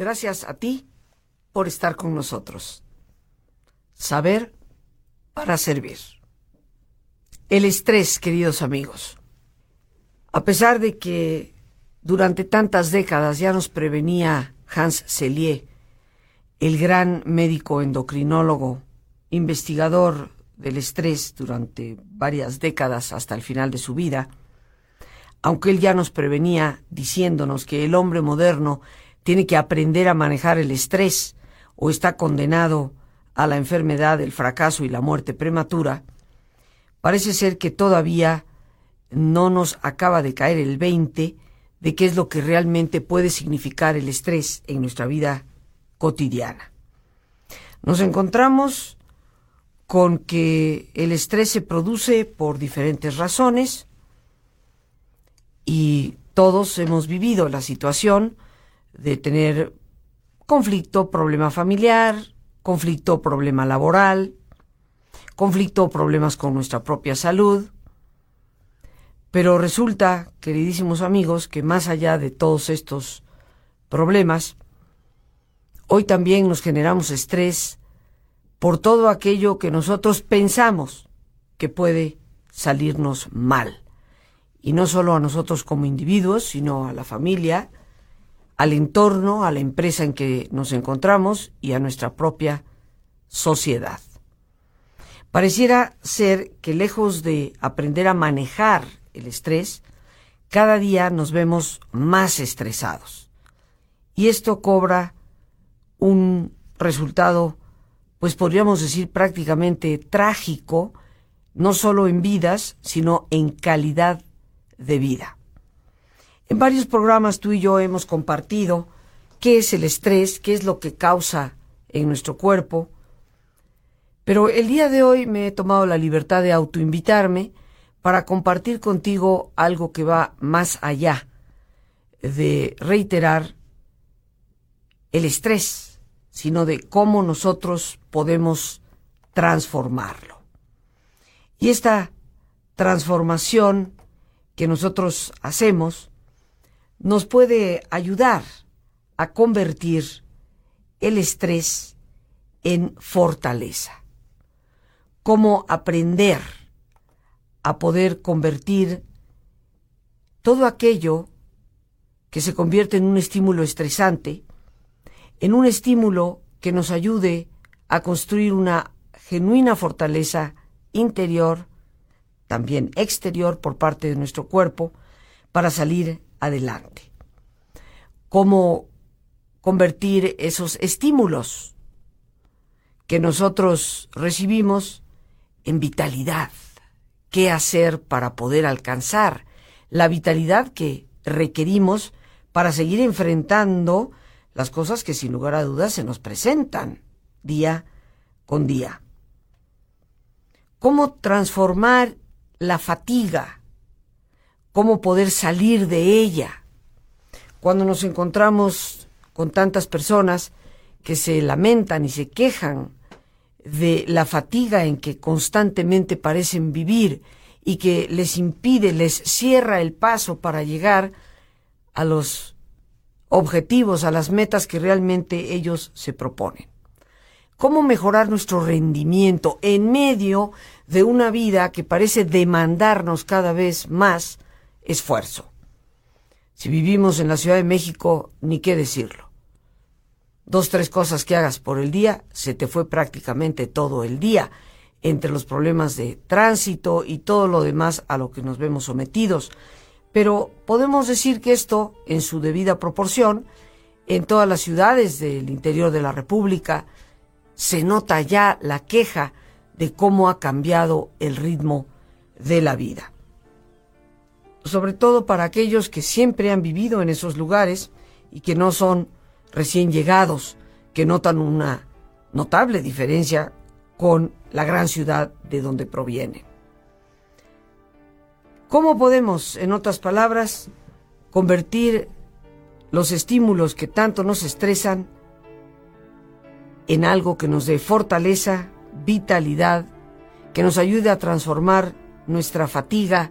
Gracias a ti por estar con nosotros. Saber para servir. El estrés, queridos amigos. A pesar de que durante tantas décadas ya nos prevenía Hans Selye, el gran médico endocrinólogo, investigador del estrés durante varias décadas hasta el final de su vida, aunque él ya nos prevenía diciéndonos que el hombre moderno tiene que aprender a manejar el estrés o está condenado a la enfermedad, el fracaso y la muerte prematura, parece ser que todavía no nos acaba de caer el 20 de qué es lo que realmente puede significar el estrés en nuestra vida cotidiana. Nos encontramos con que el estrés se produce por diferentes razones y todos hemos vivido la situación de tener conflicto, problema familiar, conflicto, problema laboral, conflicto, problemas con nuestra propia salud, pero resulta, queridísimos amigos, que más allá de todos estos problemas, hoy también nos generamos estrés por todo aquello que nosotros pensamos que puede salirnos mal. Y no solo a nosotros como individuos, sino a la familia, al entorno, a la empresa en que nos encontramos y a nuestra propia sociedad. Pareciera ser que lejos de aprender a manejar el estrés, cada día nos vemos más estresados. Y esto cobra un resultado, pues podríamos decir prácticamente trágico, no solo en vidas, sino en calidad de vida. En varios programas tú y yo hemos compartido qué es el estrés, qué es lo que causa en nuestro cuerpo, pero el día de hoy me he tomado la libertad de autoinvitarme para compartir contigo algo que va más allá de reiterar el estrés, sino de cómo nosotros podemos transformarlo. Y esta transformación que nosotros hacemos nos puede ayudar a convertir el estrés en fortaleza. Cómo aprender a poder convertir todo aquello que se convierte en un estímulo estresante, en un estímulo que nos ayude a construir una genuina fortaleza interior, también exterior por parte de nuestro cuerpo, para salir adelante. Cómo convertir esos estímulos que nosotros recibimos en vitalidad, qué hacer para poder alcanzar la vitalidad que requerimos para seguir enfrentando las cosas que sin lugar a dudas se nos presentan día con día. ¿Cómo transformar la fatiga? ¿Cómo poder salir de ella? Cuando nos encontramos con tantas personas que se lamentan y se quejan de la fatiga en que constantemente parecen vivir y que les impide, les cierra el paso para llegar a los objetivos, a las metas que realmente ellos se proponen. ¿Cómo mejorar nuestro rendimiento en medio de una vida que parece demandarnos cada vez más esfuerzo? Si vivimos en la Ciudad de México, ni qué decirlo dos, tres cosas que hagas por el día, se te fue prácticamente todo el día, entre los problemas de tránsito y todo lo demás a lo que nos vemos sometidos. Pero podemos decir que esto, en su debida proporción, en todas las ciudades del interior de la República, se nota ya la queja de cómo ha cambiado el ritmo de la vida. Sobre todo para aquellos que siempre han vivido en esos lugares y que no son recién llegados que notan una notable diferencia con la gran ciudad de donde provienen. ¿Cómo podemos, en otras palabras, convertir los estímulos que tanto nos estresan en algo que nos dé fortaleza, vitalidad, que nos ayude a transformar nuestra fatiga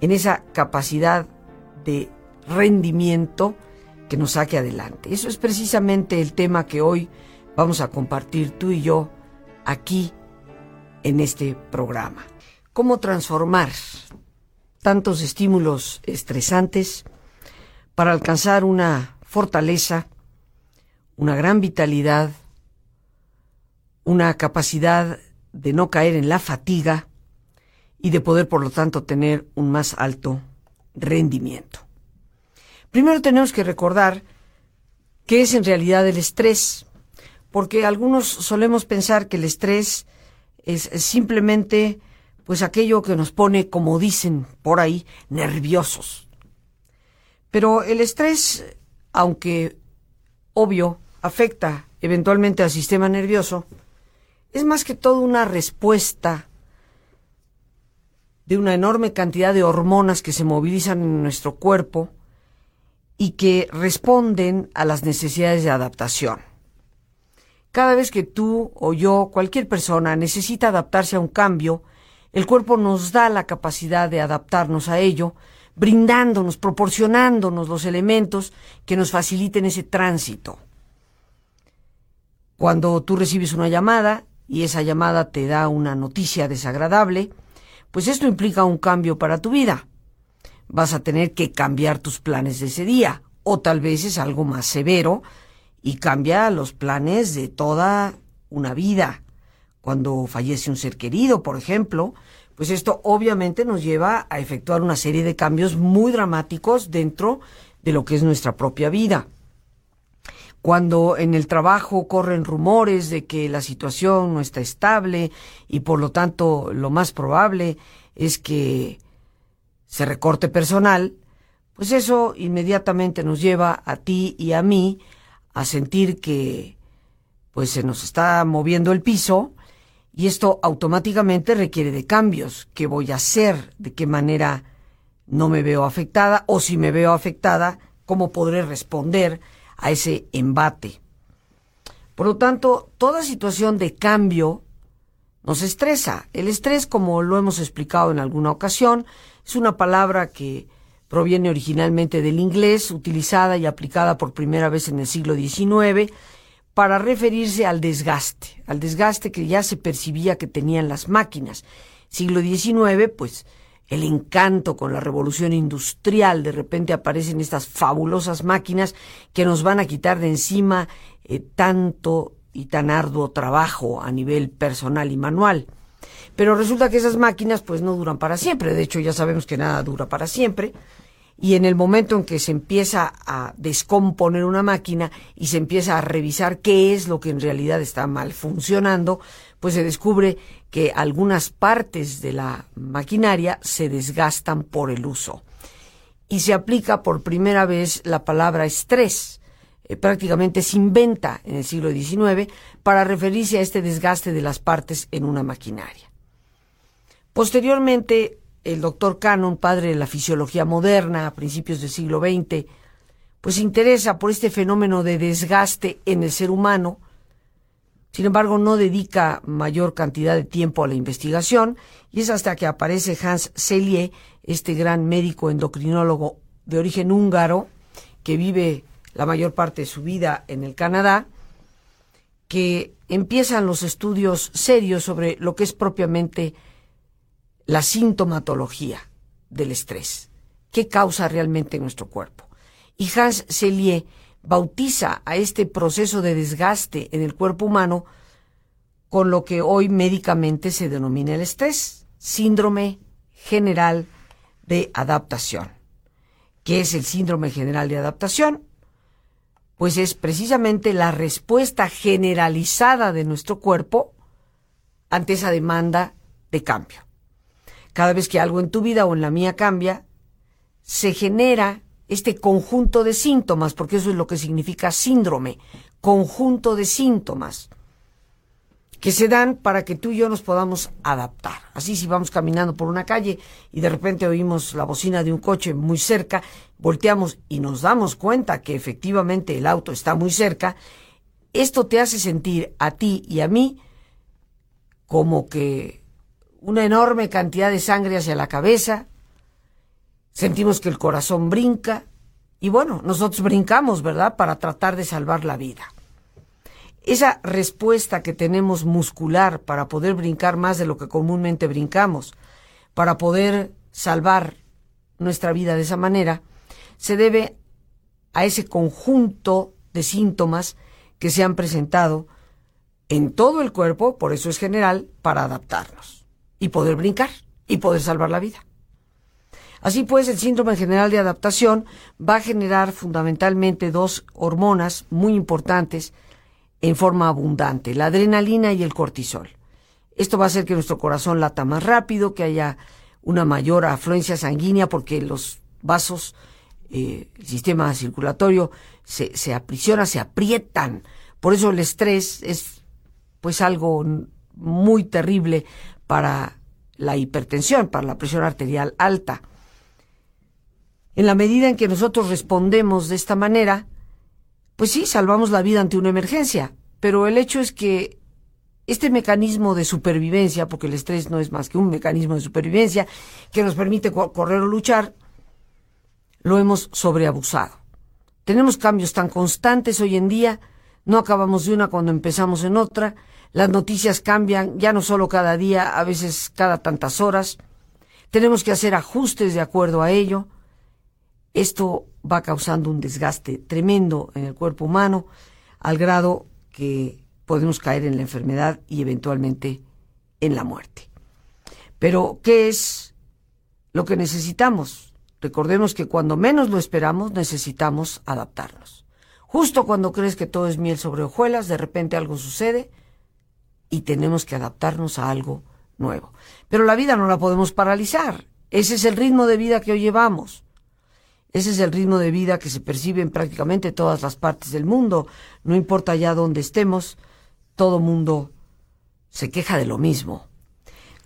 en esa capacidad de rendimiento que nos saque adelante. Eso es precisamente el tema que hoy vamos a compartir tú y yo aquí en este programa. Cómo transformar tantos estímulos estresantes para alcanzar una fortaleza, una gran vitalidad, una capacidad de no caer en la fatiga y de poder, por lo tanto, tener un más alto rendimiento. Primero tenemos que recordar qué es en realidad el estrés, porque algunos solemos pensar que el estrés es, simplemente pues aquello que nos pone, como dicen por ahí, nerviosos. Pero el estrés, aunque obvio, afecta eventualmente al sistema nervioso, es más que todo una respuesta de una enorme cantidad de hormonas que se movilizan en nuestro cuerpo y que responden a las necesidades de adaptación. Cada vez que tú o yo, cualquier persona, necesita adaptarse a un cambio, el cuerpo nos da la capacidad de adaptarnos a ello, brindándonos, proporcionándonos los elementos que nos faciliten ese tránsito. Cuando tú recibes una llamada y esa llamada te da una noticia desagradable, pues esto implica un cambio para tu vida vas a tener que cambiar tus planes de ese día. O tal vez es algo más severo y cambia los planes de toda una vida. Cuando fallece un ser querido, por ejemplo, pues esto obviamente nos lleva a efectuar una serie de cambios muy dramáticos dentro de lo que es nuestra propia vida. Cuando en el trabajo corren rumores de que la situación no está estable y por lo tanto lo más probable es que se recorte personal, pues eso inmediatamente nos lleva a ti y a mí a sentir que pues se nos está moviendo el piso y esto automáticamente requiere de cambios. ¿Qué voy a hacer? ¿De qué manera no me veo afectada? O si me veo afectada, ¿cómo podré responder a ese embate? Por lo tanto, toda situación de cambio nos estresa. El estrés, como lo hemos explicado en alguna ocasión, es una palabra que proviene originalmente del inglés, utilizada y aplicada por primera vez en el siglo XIX para referirse al desgaste, al desgaste que ya se percibía que tenían las máquinas. Siglo XIX, pues el encanto con la revolución industrial, de repente aparecen estas fabulosas máquinas que nos van a quitar de encima eh, tanto y tan arduo trabajo a nivel personal y manual. Pero resulta que esas máquinas pues no duran para siempre, de hecho ya sabemos que nada dura para siempre, y en el momento en que se empieza a descomponer una máquina y se empieza a revisar qué es lo que en realidad está mal funcionando, pues se descubre que algunas partes de la maquinaria se desgastan por el uso. Y se aplica por primera vez la palabra estrés. Eh, prácticamente se inventa en el siglo XIX para referirse a este desgaste de las partes en una maquinaria. Posteriormente, el doctor Cannon, padre de la fisiología moderna a principios del siglo XX, pues interesa por este fenómeno de desgaste en el ser humano. Sin embargo, no dedica mayor cantidad de tiempo a la investigación y es hasta que aparece Hans Selye, este gran médico endocrinólogo de origen húngaro que vive la mayor parte de su vida en el Canadá, que empiezan los estudios serios sobre lo que es propiamente la sintomatología del estrés. ¿Qué causa realmente en nuestro cuerpo? Y Hans Selye bautiza a este proceso de desgaste en el cuerpo humano con lo que hoy médicamente se denomina el estrés, síndrome general de adaptación. ¿Qué es el síndrome general de adaptación? Pues es precisamente la respuesta generalizada de nuestro cuerpo ante esa demanda de cambio cada vez que algo en tu vida o en la mía cambia, se genera este conjunto de síntomas, porque eso es lo que significa síndrome, conjunto de síntomas que se dan para que tú y yo nos podamos adaptar. Así si vamos caminando por una calle y de repente oímos la bocina de un coche muy cerca, volteamos y nos damos cuenta que efectivamente el auto está muy cerca, esto te hace sentir a ti y a mí como que una enorme cantidad de sangre hacia la cabeza, sentimos que el corazón brinca y bueno, nosotros brincamos, ¿verdad? Para tratar de salvar la vida. Esa respuesta que tenemos muscular para poder brincar más de lo que comúnmente brincamos, para poder salvar nuestra vida de esa manera, se debe a ese conjunto de síntomas que se han presentado en todo el cuerpo, por eso es general, para adaptarnos y poder brincar y poder salvar la vida. Así pues, el síndrome general de adaptación va a generar fundamentalmente dos hormonas muy importantes en forma abundante, la adrenalina y el cortisol. Esto va a hacer que nuestro corazón lata más rápido, que haya una mayor afluencia sanguínea porque los vasos, eh, el sistema circulatorio se, se aprisiona, se aprietan. Por eso el estrés es pues algo muy terrible para la hipertensión, para la presión arterial alta. En la medida en que nosotros respondemos de esta manera, pues sí, salvamos la vida ante una emergencia, pero el hecho es que este mecanismo de supervivencia, porque el estrés no es más que un mecanismo de supervivencia que nos permite correr o luchar, lo hemos sobreabusado. Tenemos cambios tan constantes hoy en día, no acabamos de una cuando empezamos en otra, las noticias cambian ya no solo cada día, a veces cada tantas horas, tenemos que hacer ajustes de acuerdo a ello, esto va causando un desgaste tremendo en el cuerpo humano, al grado que podemos caer en la enfermedad y eventualmente en la muerte. Pero, ¿qué es lo que necesitamos? Recordemos que cuando menos lo esperamos necesitamos adaptarnos. Justo cuando crees que todo es miel sobre hojuelas, de repente algo sucede y tenemos que adaptarnos a algo nuevo. Pero la vida no la podemos paralizar. Ese es el ritmo de vida que hoy llevamos. Ese es el ritmo de vida que se percibe en prácticamente todas las partes del mundo. No importa ya dónde estemos, todo mundo se queja de lo mismo.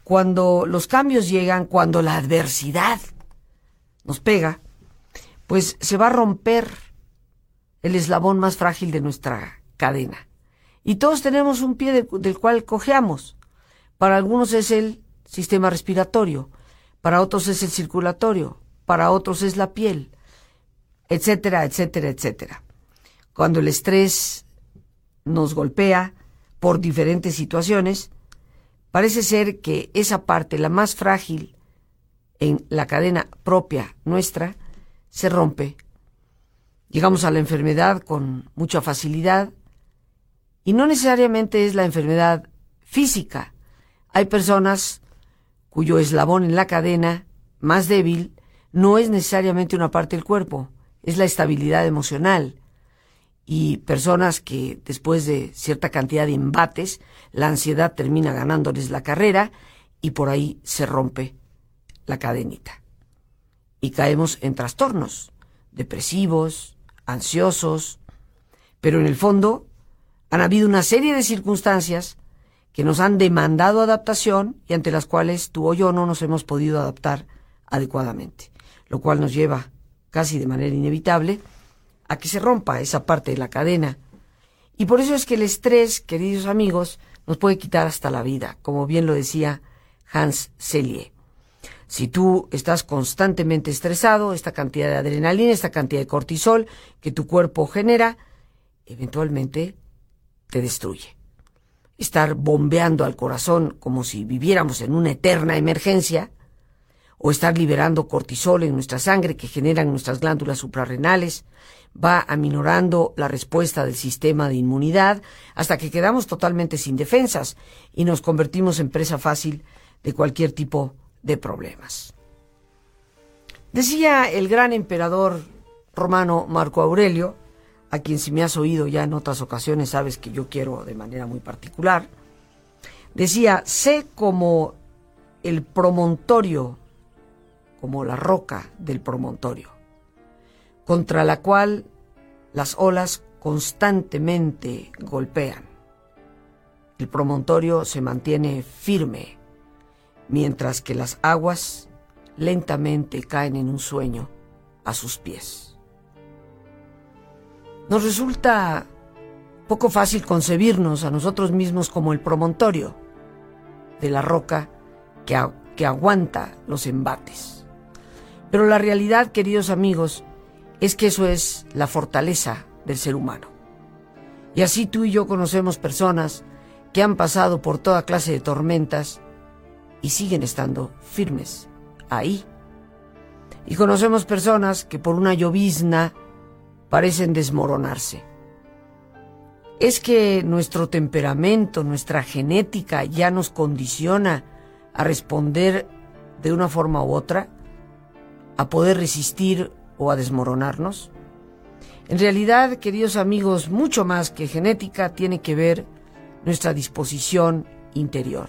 Cuando los cambios llegan, cuando la adversidad nos pega, pues se va a romper el eslabón más frágil de nuestra cadena. Y todos tenemos un pie del cual cojeamos. Para algunos es el sistema respiratorio, para otros es el circulatorio, para otros es la piel, etcétera, etcétera, etcétera. Cuando el estrés nos golpea por diferentes situaciones, parece ser que esa parte, la más frágil en la cadena propia nuestra, se rompe. Llegamos a la enfermedad con mucha facilidad y no necesariamente es la enfermedad física. Hay personas cuyo eslabón en la cadena más débil no es necesariamente una parte del cuerpo, es la estabilidad emocional. Y personas que después de cierta cantidad de embates, la ansiedad termina ganándoles la carrera y por ahí se rompe la cadenita. Y caemos en trastornos depresivos, ansiosos, pero en el fondo han habido una serie de circunstancias que nos han demandado adaptación y ante las cuales tú o yo no nos hemos podido adaptar adecuadamente, lo cual nos lleva casi de manera inevitable, a que se rompa esa parte de la cadena. Y por eso es que el estrés, queridos amigos, nos puede quitar hasta la vida, como bien lo decía Hans Selye. Si tú estás constantemente estresado, esta cantidad de adrenalina, esta cantidad de cortisol que tu cuerpo genera, eventualmente te destruye. Estar bombeando al corazón como si viviéramos en una eterna emergencia, o estar liberando cortisol en nuestra sangre que generan nuestras glándulas suprarrenales, va aminorando la respuesta del sistema de inmunidad hasta que quedamos totalmente sin defensas y nos convertimos en presa fácil de cualquier tipo de problemas. Decía el gran emperador romano Marco Aurelio, a quien si me has oído ya en otras ocasiones sabes que yo quiero de manera muy particular, decía, sé como el promontorio como la roca del promontorio, contra la cual las olas constantemente golpean. El promontorio se mantiene firme, mientras que las aguas lentamente caen en un sueño a sus pies. Nos resulta poco fácil concebirnos a nosotros mismos como el promontorio de la roca que, que aguanta los embates. Pero la realidad, queridos amigos, es que eso es la fortaleza del ser humano. Y así tú y yo conocemos personas que han pasado por toda clase de tormentas y siguen estando firmes ahí. Y conocemos personas que por una llovizna parecen desmoronarse. Es que nuestro temperamento, nuestra genética ya nos condiciona a responder de una forma u otra, a poder resistir o a desmoronarnos. En realidad, queridos amigos, mucho más que genética tiene que ver nuestra disposición interior.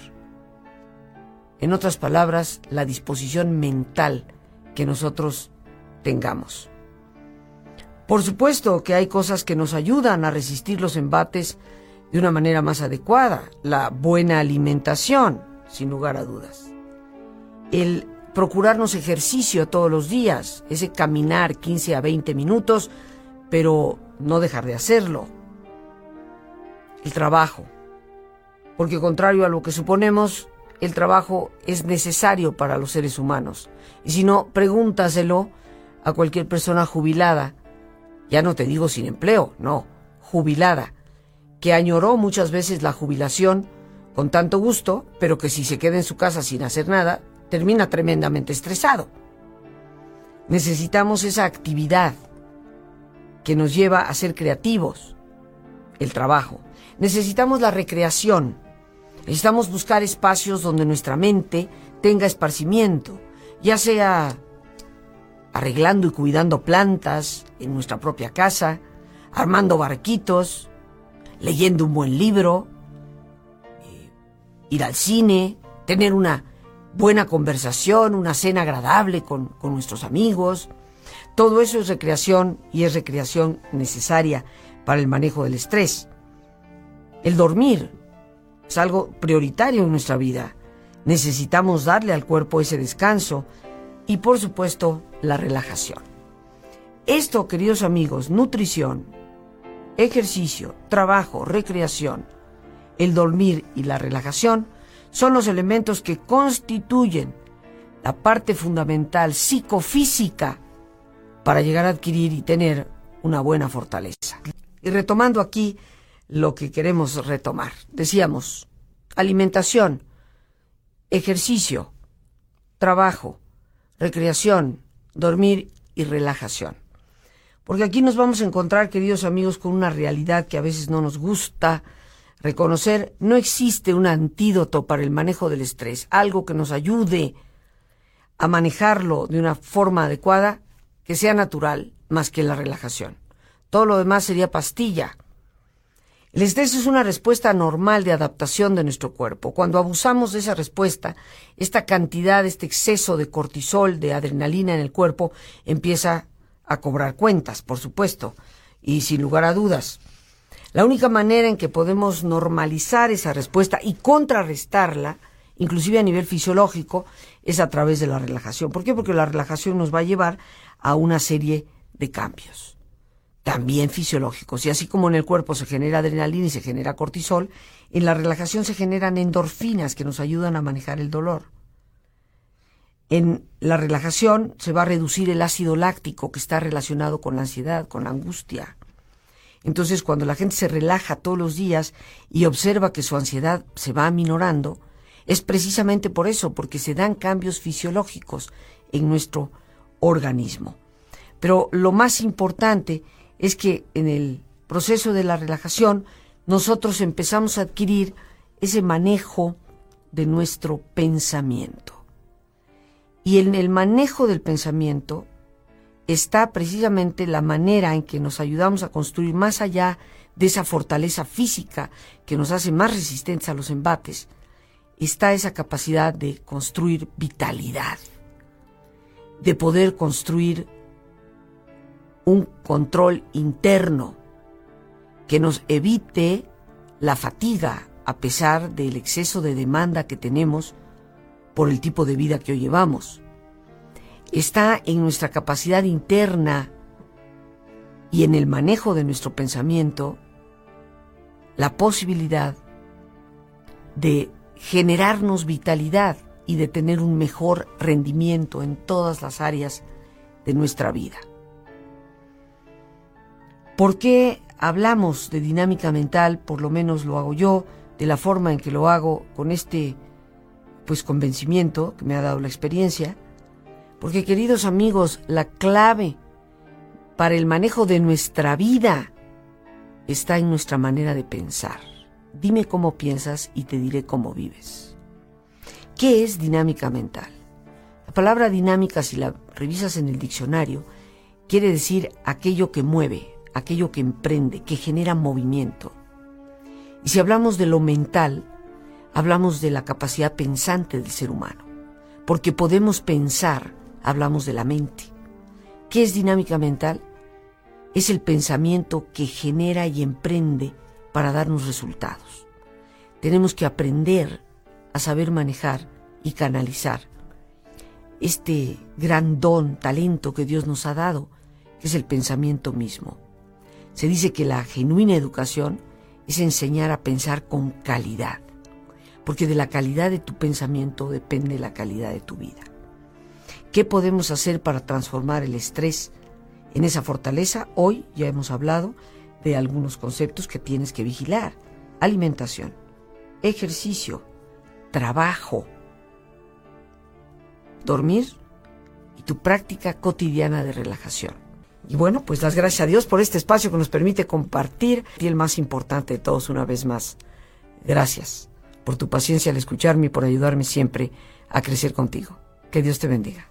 En otras palabras, la disposición mental que nosotros tengamos. Por supuesto que hay cosas que nos ayudan a resistir los embates de una manera más adecuada. La buena alimentación, sin lugar a dudas. El procurarnos ejercicio todos los días, ese caminar 15 a 20 minutos, pero no dejar de hacerlo. El trabajo. Porque contrario a lo que suponemos, el trabajo es necesario para los seres humanos. Y si no, pregúntaselo a cualquier persona jubilada, ya no te digo sin empleo, no, jubilada, que añoró muchas veces la jubilación con tanto gusto, pero que si se queda en su casa sin hacer nada, termina tremendamente estresado. Necesitamos esa actividad que nos lleva a ser creativos, el trabajo. Necesitamos la recreación, Necesitamos buscar espacios donde nuestra mente tenga esparcimiento, ya sea arreglando y cuidando plantas en nuestra propia casa, armando barquitos, leyendo un buen libro, eh, ir al cine, tener una buena conversación, una cena agradable con, con nuestros amigos. Todo eso es recreación y es recreación necesaria para el manejo del estrés. El dormir es algo prioritario en nuestra vida. Necesitamos darle al cuerpo ese descanso y por supuesto la relajación. Esto, queridos amigos, nutrición, ejercicio, trabajo, recreación, el dormir y la relajación son los elementos que constituyen la parte fundamental psicofísica para llegar a adquirir y tener una buena fortaleza. Y retomando aquí lo que queremos retomar. Decíamos, alimentación, ejercicio, trabajo, recreación, dormir y relajación. Porque aquí nos vamos a encontrar, queridos amigos, con una realidad que a veces no nos gusta reconocer. No existe un antídoto para el manejo del estrés, algo que nos ayude a manejarlo de una forma adecuada, que sea natural, más que la relajación. Todo lo demás sería pastilla el estrés es una respuesta normal de adaptación de nuestro cuerpo. Cuando abusamos de esa respuesta, esta cantidad, este exceso de cortisol, de adrenalina en el cuerpo, empieza a cobrar cuentas, por supuesto, y sin lugar a dudas. La única manera en que podemos normalizar esa respuesta y contrarrestarla, inclusive a nivel fisiológico, es a través de la relajación. ¿Por qué? Porque la relajación nos va a llevar a una serie de cambios también fisiológicos. Y así como en el cuerpo se genera adrenalina y se genera cortisol, en la relajación se generan endorfinas que nos ayudan a manejar el dolor. En la relajación se va a reducir el ácido láctico que está relacionado con la ansiedad, con la angustia. Entonces, cuando la gente se relaja todos los días y observa que su ansiedad se va aminorando, es precisamente por eso, porque se dan cambios fisiológicos en nuestro organismo. Pero lo más importante es que en el proceso de la relajación nosotros empezamos a adquirir ese manejo de nuestro pensamiento. Y en el manejo del pensamiento está precisamente la manera en que nos ayudamos a construir más allá de esa fortaleza física que nos hace más resistentes a los embates, está esa capacidad de construir vitalidad, de poder construir un control interno que nos evite la fatiga a pesar del exceso de demanda que tenemos por el tipo de vida que hoy llevamos. Está en nuestra capacidad interna y en el manejo de nuestro pensamiento la posibilidad de generarnos vitalidad y de tener un mejor rendimiento en todas las áreas de nuestra vida. ¿Por qué hablamos de dinámica mental? Por lo menos lo hago yo, de la forma en que lo hago, con este pues convencimiento que me ha dado la experiencia. Porque queridos amigos, la clave para el manejo de nuestra vida está en nuestra manera de pensar. Dime cómo piensas y te diré cómo vives. ¿Qué es dinámica mental? La palabra dinámica, si la revisas en el diccionario, quiere decir aquello que mueve, aquello que emprende, que genera movimiento. Y si hablamos de lo mental, hablamos de la capacidad pensante del ser humano. Porque podemos pensar, hablamos de la mente. ¿Qué es dinámica mental? Es el pensamiento que genera y emprende para darnos resultados. Tenemos que aprender a saber manejar y canalizar este gran don, talento que Dios nos ha dado, que es el pensamiento mismo. Se dice que la genuina educación es enseñar a pensar con calidad, porque de la calidad de tu pensamiento depende la calidad de tu vida. ¿Qué podemos hacer para transformar el estrés en esa fortaleza? Hoy ya hemos hablado de algunos conceptos que tienes que vigilar. Alimentación, ejercicio, trabajo, dormir y tu práctica cotidiana de relajación. Y bueno, pues las gracias a Dios por este espacio que nos permite compartir y el más importante de todos una vez más. Gracias por tu paciencia al escucharme y por ayudarme siempre a crecer contigo. Que Dios te bendiga.